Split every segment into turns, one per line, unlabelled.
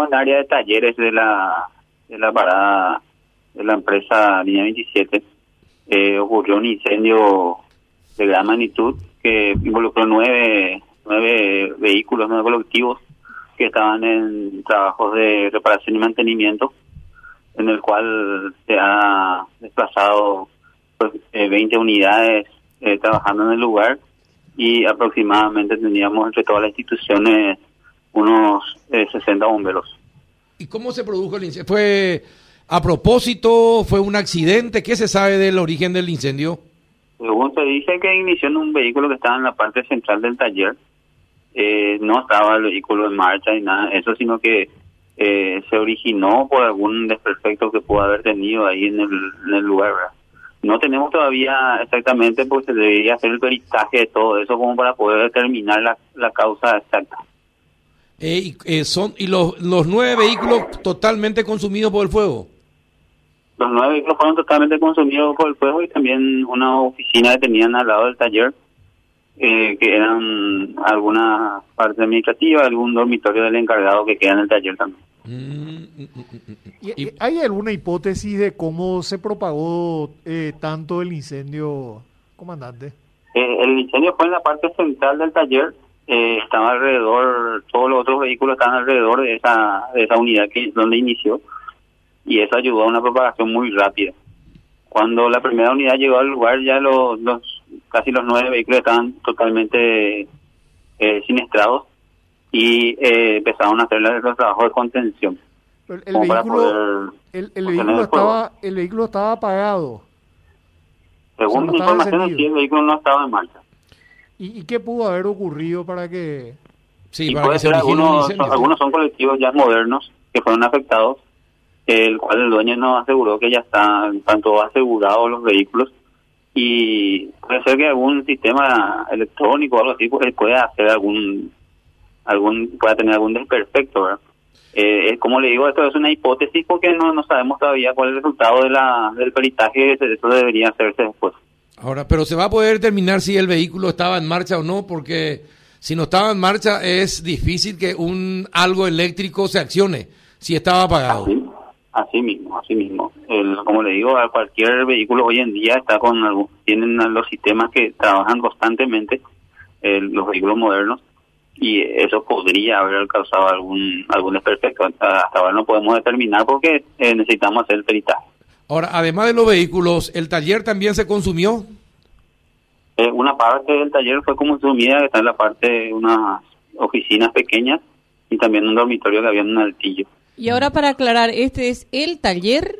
en el área de talleres de la, de la parada de la empresa Línea 27, eh, ocurrió un incendio de gran magnitud que involucró nueve, nueve vehículos, nueve colectivos que estaban en trabajos de reparación y mantenimiento, en el cual se ha desplazado pues, 20 unidades eh, trabajando en el lugar y aproximadamente teníamos entre todas las instituciones unos eh, 60 bomberos.
¿Y cómo se produjo el incendio? ¿Fue a propósito? ¿Fue un accidente? ¿Qué se sabe del origen del incendio?
Según se dice que inició en un vehículo que estaba en la parte central del taller, eh, no estaba el vehículo en marcha ni nada eso, sino que eh, se originó por algún desperfecto que pudo haber tenido ahí en el, en el lugar. ¿verdad? No tenemos todavía exactamente, porque se debería hacer el peritaje de todo eso como para poder determinar la, la causa exacta.
Eh, y, eh, son, ¿Y los, los nueve vehículos totalmente consumidos por el fuego?
Los nueve vehículos fueron totalmente consumidos por el fuego y también una oficina que tenían al lado del taller, eh, que eran alguna parte administrativa, algún dormitorio del encargado que queda en el taller también.
Mm, mm, mm.
¿Y- y ¿Hay alguna hipótesis de cómo se propagó eh, tanto el incendio, comandante?
Eh, el incendio fue en la parte central del taller, eh, estaba alrededor, todos los otros vehículos estaban alrededor de esa, de esa unidad que donde inició y eso ayudó a una propagación muy rápida. Cuando la primera unidad llegó al lugar ya los, los casi los nueve vehículos estaban totalmente eh, siniestrados y eh, empezaron a hacer los trabajos de contención.
El, vehículo, el, el estaba, el vehículo estaba apagado.
Según
no
mi
estaba
información, el vehículo no estaba en marcha.
¿Y, y qué pudo haber ocurrido para que...
Sí,
y
para
puede
que
ser algunos,
incendio.
algunos son colectivos ya modernos que fueron afectados, el cual el dueño nos aseguró que ya están tanto asegurados los vehículos y puede ser que algún sistema electrónico o algo así pues, pueda hacer algún algún pueda tener algún desperfecto ¿verdad? Eh, como le digo esto es una hipótesis porque no no sabemos todavía cuál es el resultado de la del peritaje eso debería hacerse después
Ahora, pero se va a poder determinar si el vehículo estaba en marcha o no, porque si no estaba en marcha es difícil que un algo eléctrico se accione si estaba apagado.
Así, mismo, así mismo. El, como le digo, a cualquier vehículo hoy en día está con algún- tienen los sistemas que trabajan constantemente, los vehículos modernos, y eso podría haber causado algún algún desperfecto. Hasta hasta ahora no podemos determinar porque eh, necesitamos hacer el peritaje.
Ahora, además de los vehículos, ¿el taller también se consumió?
Eh, una parte del taller fue consumida, que está en la parte de unas oficinas pequeñas y también un dormitorio que había en un altillo.
Y ahora para aclarar, ¿este es el taller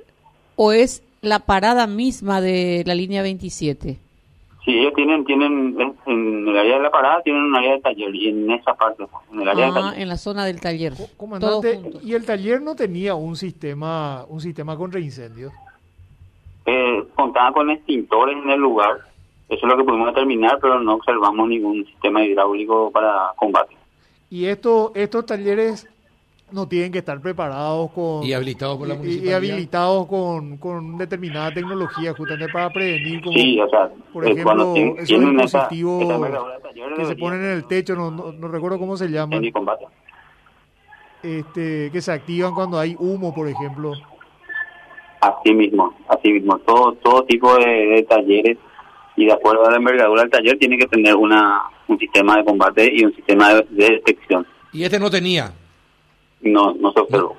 o es la parada misma de la línea 27?
Sí, ellos tienen, tienen en- en el área de la parada tienen un área de taller y en esa parte, en el área de
Ah,
taller.
en la zona del taller.
Co- Comandante, y el taller no tenía un sistema, un sistema contra incendios.
Contaba con extintores en el lugar, eso es lo que pudimos determinar, pero no observamos ningún sistema hidráulico para combate.
Y esto, estos talleres no tienen que estar preparados con
Y habilitados por la
y- habilitados con, con determinada tecnología justamente para prevenir como
Sí, o sea,
por
eh,
ejemplo esos
tienen esa,
dispositivos
esa
que se ponen en el techo no, no, no recuerdo cómo se
en
llaman este que se activan cuando hay humo por ejemplo
Así mismo, así mismo, todo todo tipo de, de talleres y de acuerdo a la envergadura del taller tiene que tener una un sistema de combate y un sistema de, de detección.
Y este no tenía.
No, no se observó.